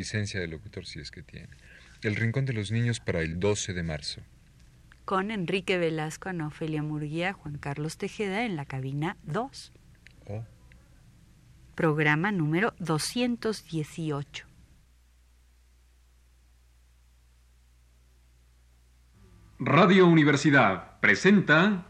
licencia de locutor si es que tiene. El Rincón de los Niños para el 12 de marzo. Con Enrique Velasco, Ana Ofelia Murguía, Juan Carlos Tejeda en la cabina 2. Oh. Programa número 218. Radio Universidad presenta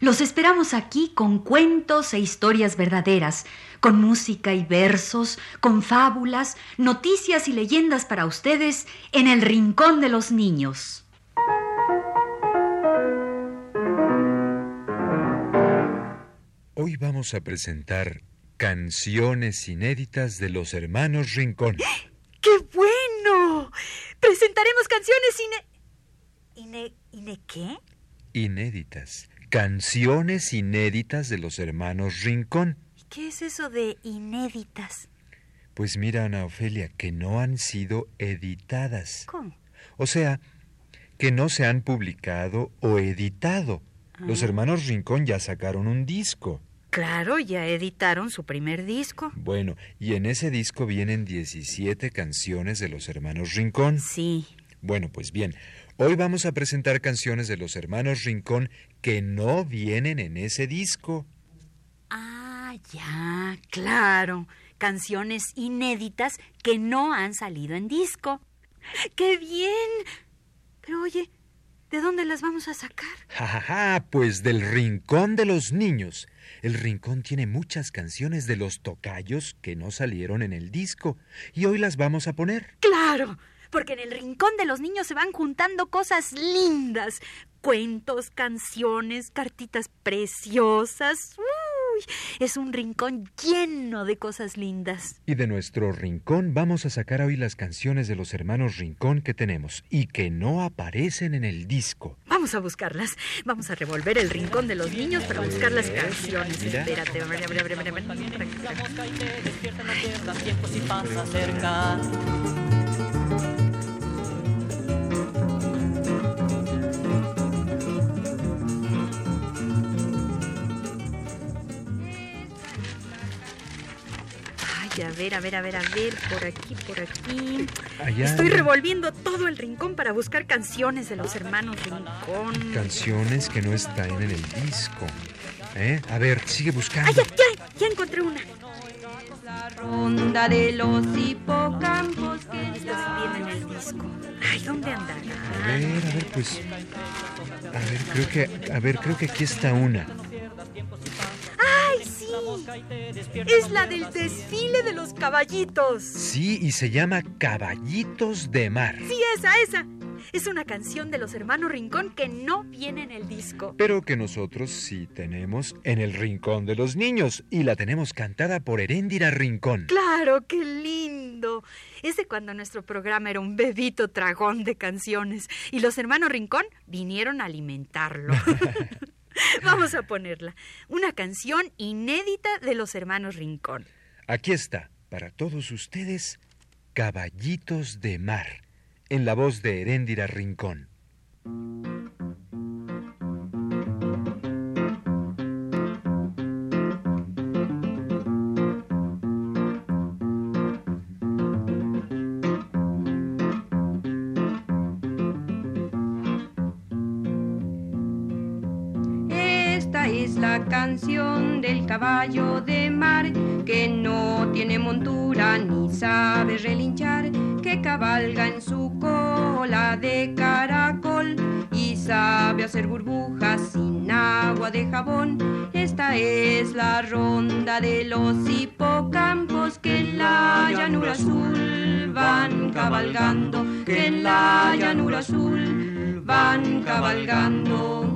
los esperamos aquí con cuentos e historias verdaderas, con música y versos, con fábulas, noticias y leyendas para ustedes en el Rincón de los Niños. Hoy vamos a presentar canciones inéditas de los hermanos Rincón. ¡Qué bueno! Presentaremos canciones ine... ¿Ine... ¿Ine qué? Inéditas. Canciones inéditas de los hermanos Rincón. ¿Y qué es eso de inéditas? Pues mira, Ana Ofelia, que no han sido editadas. ¿Cómo? O sea, que no se han publicado o editado. Los hermanos Rincón ya sacaron un disco. Claro, ya editaron su primer disco. Bueno, y en ese disco vienen 17 canciones de los hermanos Rincón. Sí. Bueno, pues bien, hoy vamos a presentar canciones de los hermanos Rincón que no vienen en ese disco. Ah, ya, claro. Canciones inéditas que no han salido en disco. ¡Qué bien! Pero oye, ¿de dónde las vamos a sacar? Ja, ja, ja, pues del Rincón de los Niños. El Rincón tiene muchas canciones de los tocayos que no salieron en el disco y hoy las vamos a poner. Claro, porque en el rincón de los niños se van juntando cosas lindas. Cuentos, canciones, cartitas preciosas. Uy, es un rincón lleno de cosas lindas. Y de nuestro Rincón vamos a sacar hoy las canciones de los hermanos Rincón que tenemos y que no aparecen en el disco. Vamos a buscarlas. Vamos a revolver el rincón de los niños para buscar las canciones. Mira. Espérate. a ver, a ver, a ver, a ver, a ver. La mosca y te despierta, no pierdas tiempo si pasa cerca. A ver, a ver, a ver, a ver, por aquí, por aquí. Allá Estoy revolviendo todo el rincón para buscar canciones de los hermanos Rincón. canciones que no están en el disco. ¿Eh? A ver, sigue ¡Ay, buscando. ya, ya! Ya encontré una. La ronda de los hipocampos que sí viene en el disco. Ay, ¿dónde andará? A ver, a ver, pues. A ver, creo que. A ver, creo que aquí está una. Es la del desfile de los caballitos. Sí, y se llama Caballitos de Mar. Sí, esa, esa. Es una canción de los hermanos Rincón que no viene en el disco. Pero que nosotros sí tenemos en el Rincón de los Niños. Y la tenemos cantada por Heréndira Rincón. Claro, qué lindo. Es de cuando nuestro programa era un bebito tragón de canciones y los hermanos Rincón vinieron a alimentarlo. Vamos a ponerla. Una canción inédita de los hermanos Rincón. Aquí está, para todos ustedes, Caballitos de Mar, en la voz de Heréndira Rincón. De mar que no tiene montura ni sabe relinchar, que cabalga en su cola de caracol y sabe hacer burbujas sin agua de jabón. Esta es la ronda de los hipocampos que en la llanura azul van cabalgando, que en la llanura azul van cabalgando.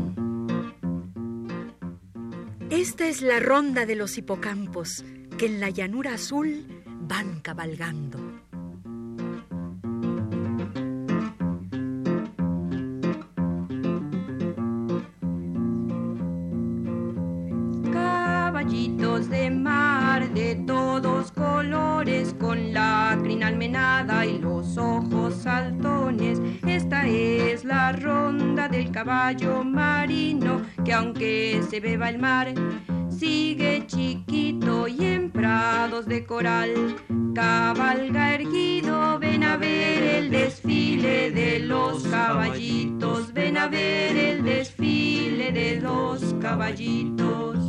Esta es la ronda de los hipocampos que en la llanura azul van cabalgando. Caballitos de mar de todos colores, con la crin almenada y los ojos saltones. Esta es la ronda del caballo marino, que aunque se beba el mar, sigue chiquito y en prados de coral. Cabalga erguido, ven a ver el desfile de los caballitos, ven a ver el desfile de los caballitos.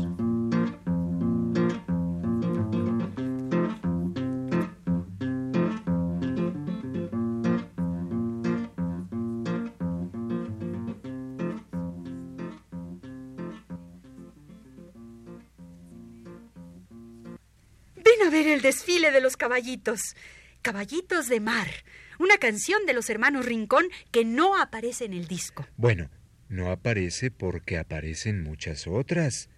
De los caballitos. Caballitos de mar. Una canción de los hermanos Rincón que no aparece en el disco. Bueno, no aparece porque aparecen muchas otras.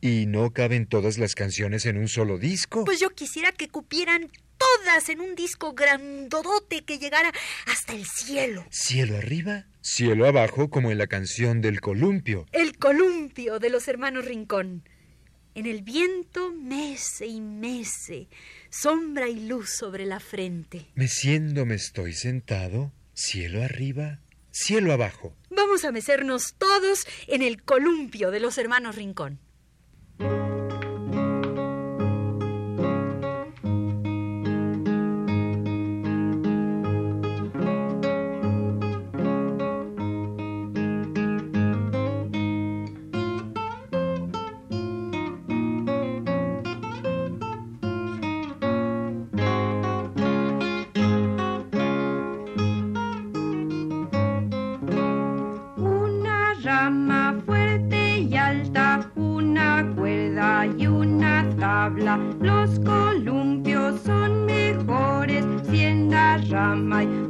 Y no caben todas las canciones en un solo disco. Pues yo quisiera que cupieran todas en un disco grandodote que llegara hasta el cielo. Cielo arriba, cielo abajo, como en la canción del columpio. El columpio de los hermanos Rincón. En el viento mece y mece, sombra y luz sobre la frente. Meciendo me estoy sentado, cielo arriba, cielo abajo. Vamos a mecernos todos en el columpio de los hermanos Rincón. La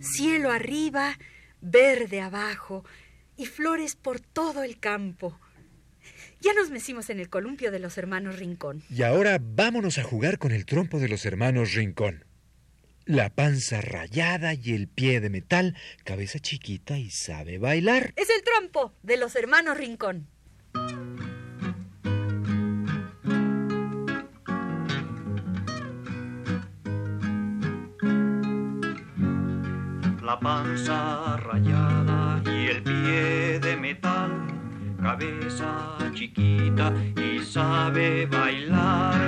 Cielo arriba, verde abajo y flores por todo el campo. Ya nos mecimos en el columpio de los hermanos Rincón. Y ahora vámonos a jugar con el trompo de los hermanos Rincón. La panza rayada y el pie de metal, cabeza chiquita y sabe bailar. Es el trompo de los hermanos Rincón. La panza rayada y el pie de metal, cabeza chiquita y sabe bailar.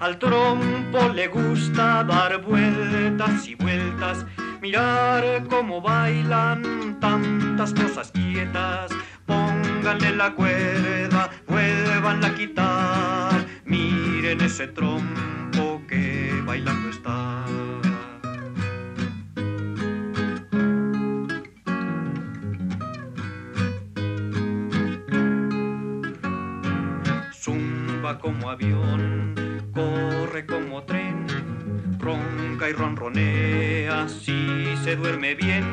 Al trompo le gusta dar vueltas y vueltas, mirar cómo bailan tantas cosas quietas. Pónganle la cuerda, vuelvanla a quitar, miren ese trompo que bailando está. Como avión, corre como tren, ronca y ronronea si se duerme bien,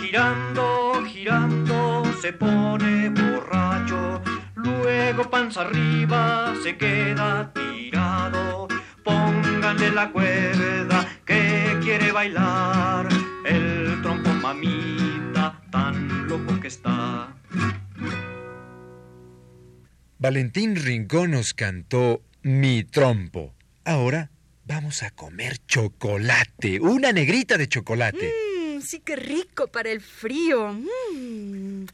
girando, girando se pone borracho, luego panza arriba se queda tirado, pónganle la cuerda que quiere bailar, el trompo mamita tan loco que está. Valentín Rincón nos cantó Mi trompo. Ahora vamos a comer chocolate, una negrita de chocolate. Mmm, sí que rico para el frío. Mm.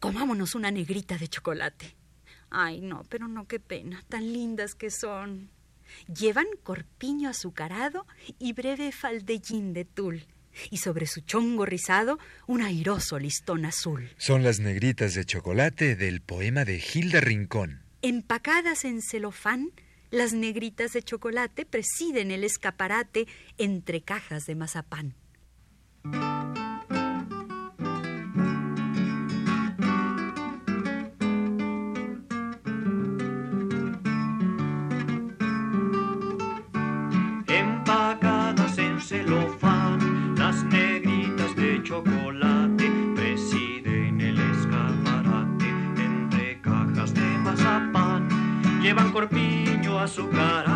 Comámonos una negrita de chocolate. Ay, no, pero no, qué pena, tan lindas que son. Llevan corpiño azucarado y breve faldellín de tul y sobre su chongo rizado un airoso listón azul. Son las negritas de chocolate del poema de Hilda Rincón. Empacadas en celofán, las negritas de chocolate presiden el escaparate entre cajas de mazapán. Chocolate presiden el escaparate entre cajas de mazapán. Llevan corpiño azucarado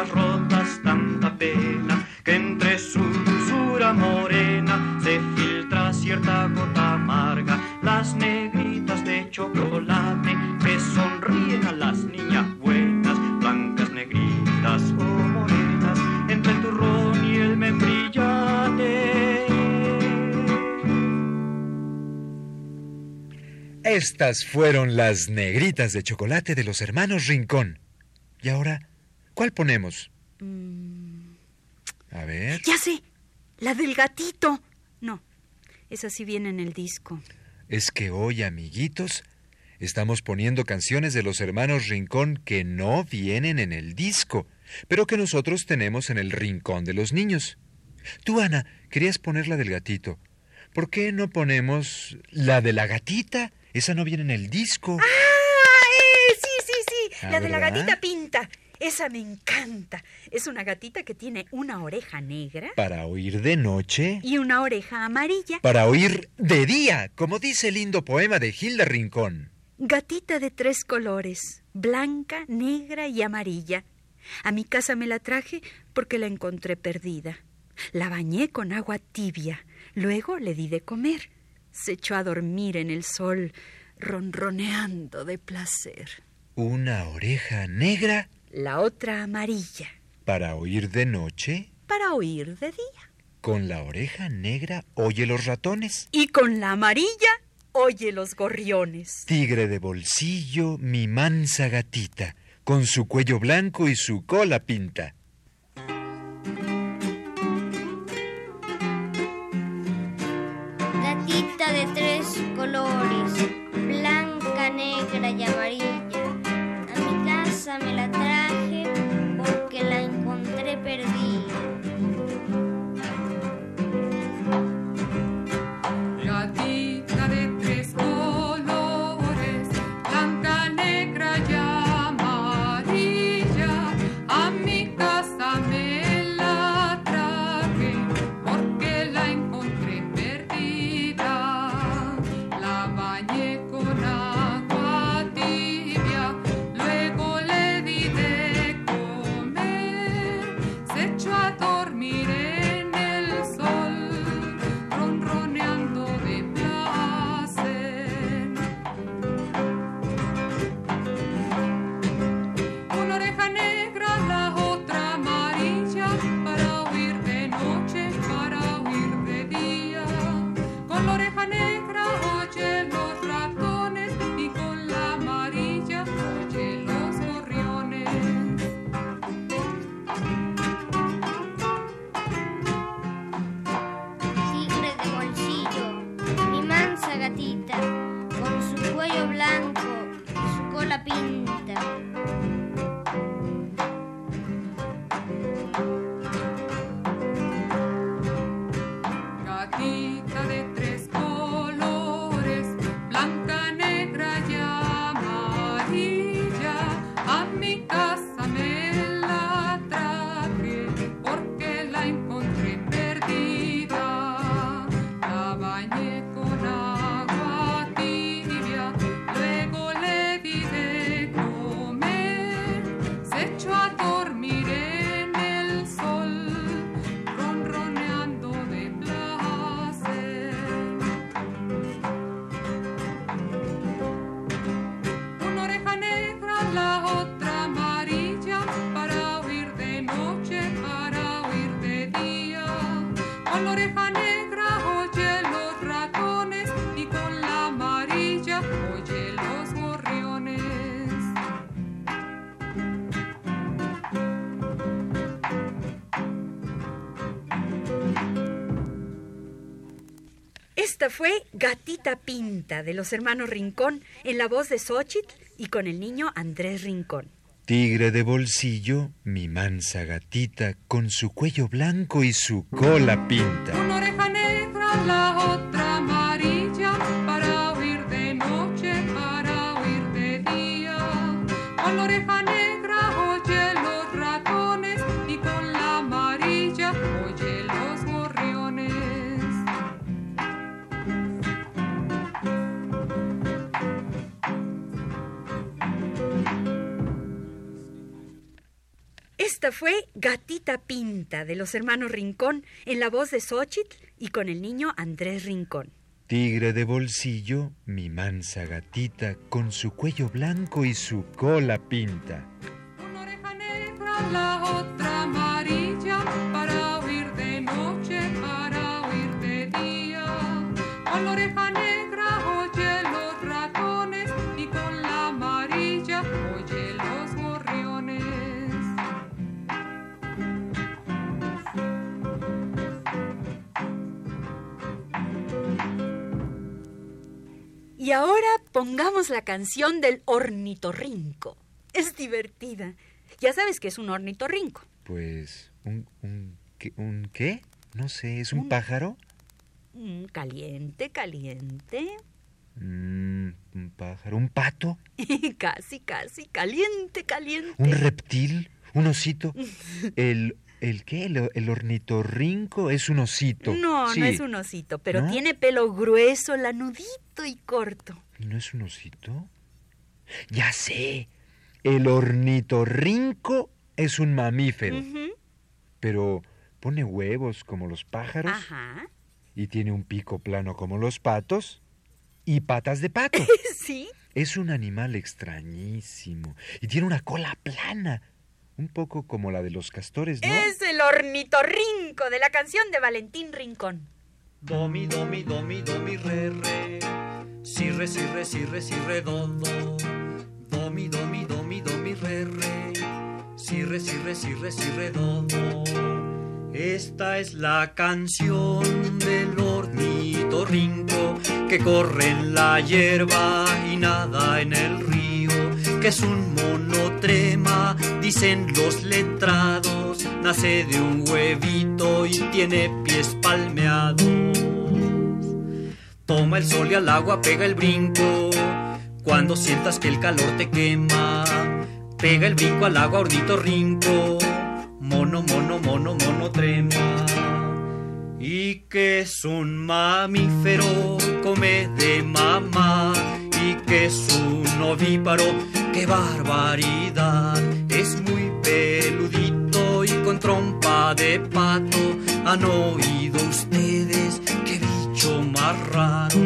verlas rotas tanta pena que entre su dulzura morena se filtra cierta gota amarga. Las negritas de chocolate que sonríen a las niñas buenas, blancas, negritas o morenas, entre el turrón y el membrillate. Estas fueron las negritas de chocolate de los hermanos Rincón. Y ahora, ¿cuál ponemos? A ver. Ya sé, la del gatito. No, esa sí viene en el disco. Es que hoy, amiguitos, estamos poniendo canciones de los hermanos Rincón que no vienen en el disco, pero que nosotros tenemos en el Rincón de los Niños. Tú, Ana, querías poner la del gatito. ¿Por qué no ponemos la de la gatita? Esa no viene en el disco. ¡Ah! eh, sí, sí, sí. La de la gatita pinta. Esa me encanta. Es una gatita que tiene una oreja negra Para oír de noche. y una oreja amarilla. Para oír de día, como dice el lindo poema de Hilda Rincón. Gatita de tres colores, blanca, negra y amarilla. A mi casa me la traje porque la encontré perdida. La bañé con agua tibia, luego le di de comer. Se echó a dormir en el sol, ronroneando de placer. Una oreja negra La otra amarilla, para oír de noche. para oír de día. Con la oreja negra oye los ratones. Y con la amarilla, oye los gorriones. Tigre de bolsillo, mi mansa gatita, con su cuello blanco y su cola pinta. Con la oreja negra oye los ratones y con la amarilla oye los gorriones. Esta fue Gatita Pinta de los hermanos Rincón en la voz de Xochitl y con el niño Andrés Rincón. Tigre de bolsillo, mi mansa gatita, con su cuello blanco y su cola pinta. Esta fue Gatita Pinta de los hermanos Rincón en la voz de Xochitl y con el niño Andrés Rincón. Tigre de bolsillo, mi mansa gatita, con su cuello blanco y su cola pinta. Una oreja negra, la otra Y ahora pongamos la canción del ornitorrinco. Es divertida. Ya sabes que es un ornitorrinco. Pues, ¿un, un, qué, un qué? No sé, ¿es un pájaro? Mm, caliente, caliente. Mm, un pájaro, un pato, casi, casi. Caliente, caliente. un reptil, un osito. El, el qué? El, el ornitorrinco es un osito. No, Sí. no es un osito, pero ¿No? tiene pelo grueso, lanudito y corto. ¿No es un osito? Ya sé. El ornitorrinco es un mamífero, pero pone huevos como los pájaros Ajá. y tiene un pico plano como los patos y patas de pato. Sí. Es un animal extrañísimo y tiene una cola plana, un poco como la de los castores, ¿no? Es el ornitorrinco de la canción de Valentín Rincón. Do, mi, do, mi, do, mi, do, mi, re, re. Si, re, si, re, si, re, si, re, do, do. Do, mi, do, mi, do, mi, do, mi, re, re. Si, re, si, re, si, re, si, re, do, do. Esta es la canción del ornitorrinco que corre en la hierba y nada en el río, que es un monotrema, dicen los letrados, nace de un huevito y tiene pies palmeados. Toma el sol y al agua pega el brinco, cuando sientas que el calor te quema, pega el brinco al agua, ornitorrinco, mono, mono, mono, mono, trema. Y que es un mamífero, come de mamá. Y que es un ovíparo, qué barbaridad. Es muy peludito y con trompa de pato. ¿Han oído ustedes qué bicho más raro?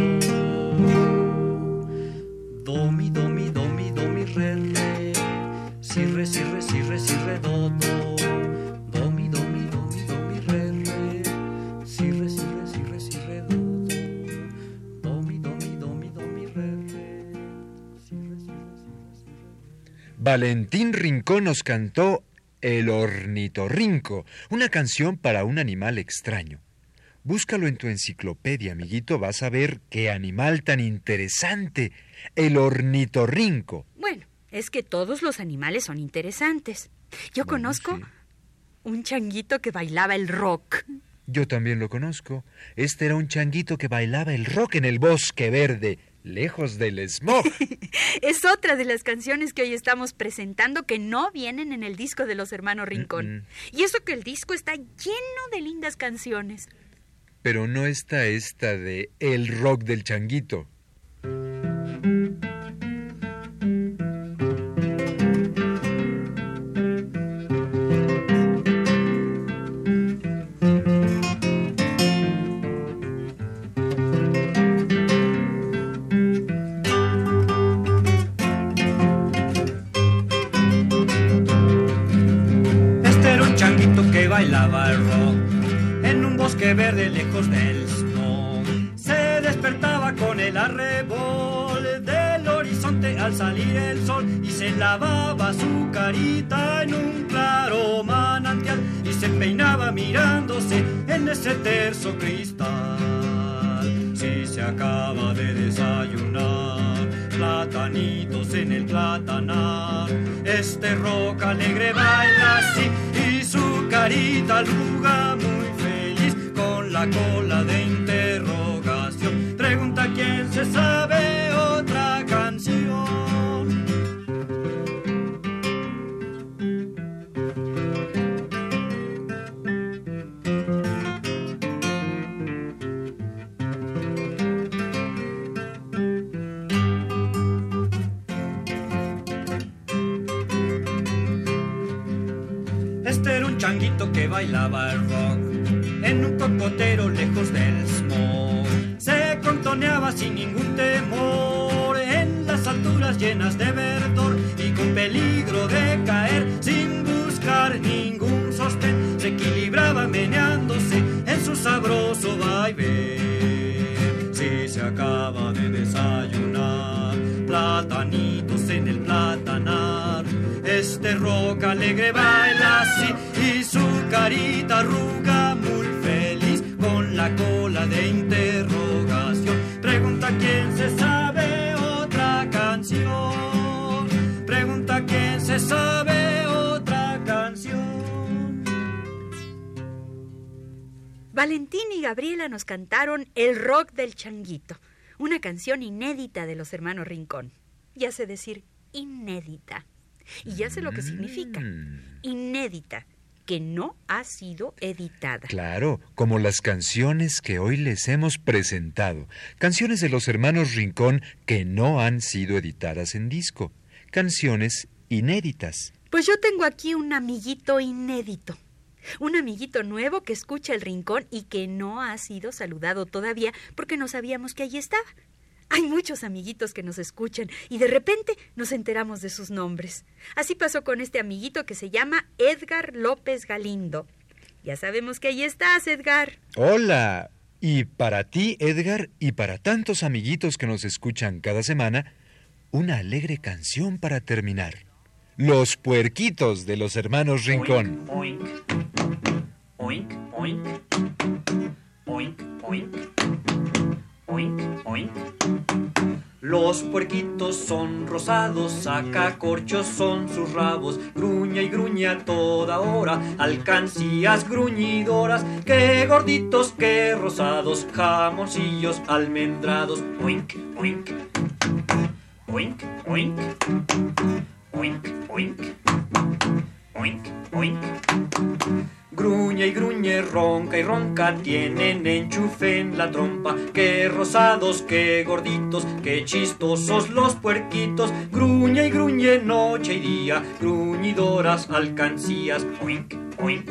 Do, mi, do, mi, do, mi, do, mi, re, re. Si, re, si, re, do. Do, Valentín Rincón nos cantó El ornitorrinco, una canción para un animal extraño. Búscalo en tu enciclopedia, amiguito, vas a ver qué animal tan interesante, el ornitorrinco. Bueno, es que todos los animales son interesantes. Yo Bueno, conozco sí. un changuito que bailaba el rock. Yo también lo conozco. Este era un changuito que bailaba el rock en el bosque verde, lejos del smog. Es otra de las canciones que hoy estamos presentando que no vienen en el disco de los hermanos Rincón. Mm, mm. Y eso que el disco está lleno de lindas canciones. Pero no está esta de El rock del changuito. Bosque verde lejos del smog. Se despertaba con el arrebol del horizonte al salir el sol y se lavaba su carita en un claro manantial y se peinaba mirándose en ese terso cristal. Sí, acaba de desayunar. Platanitos en el platanar. Este rock alegre baila así y su carita con la cola de interrogación. Pregunta quién se sabe otra canción. Este era un changuito que bailaba el rock en un cocotero lejos del smog. Se contoneaba sin ningún temor en las alturas llenas de verdor y con peligro de caer sin buscar ningún sostén. Se equilibraba meneándose en su sabroso vaivén. Si se acaba de desayunar, platanitos en el platanar. Este rock alegre baila así y su carita arruga Valentín y Gabriela nos cantaron El rock del changuito, una canción inédita de los hermanos Rincón. Ya sé decir inédita. Y ya sé lo que significa. Mm. Inédita, que no ha sido editada. Claro, como las canciones que hoy les hemos presentado. Canciones de los hermanos Rincón que no han sido editadas en disco. Canciones inéditas. Pues yo tengo aquí un amiguito inédito. Un amiguito nuevo que escucha el rincón y que no ha sido saludado todavía porque no sabíamos que allí estaba. Hay muchos amiguitos que nos escuchan y de repente nos enteramos de sus nombres. Así pasó con este amiguito que se llama Edgar López Galindo. Ya sabemos que ahí estás, Edgar. Hola. Y para ti, Edgar, y para tantos amiguitos que nos escuchan cada semana, una alegre canción para terminar. Los puerquitos de los hermanos Rincón. Oink, oink, oink, oink, oink, oink, oink. Los puerquitos son rosados, sacacorchos son sus rabos, gruña y gruña toda hora, alcancías gruñidoras, qué gorditos, qué rosados, jamoncillos almendrados, oink, oink, oink, oink, oink, oink, oink, oink. Gruña y gruñe, ronca y ronca, tienen enchufe en la trompa. Qué rosados, qué gorditos, qué chistosos los puerquitos. Gruña y gruñe noche y día, gruñidoras alcancías. Oink, oink,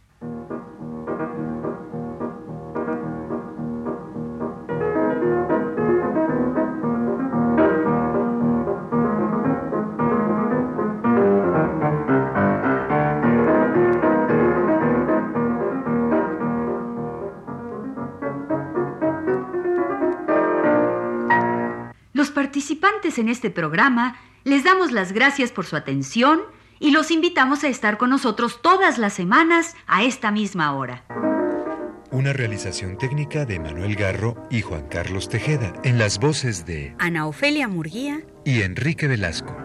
Participantes en este programa les damos las gracias por su atención y los invitamos a estar con nosotros todas las semanas a esta misma hora. Una realización técnica de Manuel Garro y Juan Carlos Tejeda, en las voces de Ana Ofelia Murguía y Enrique Velasco.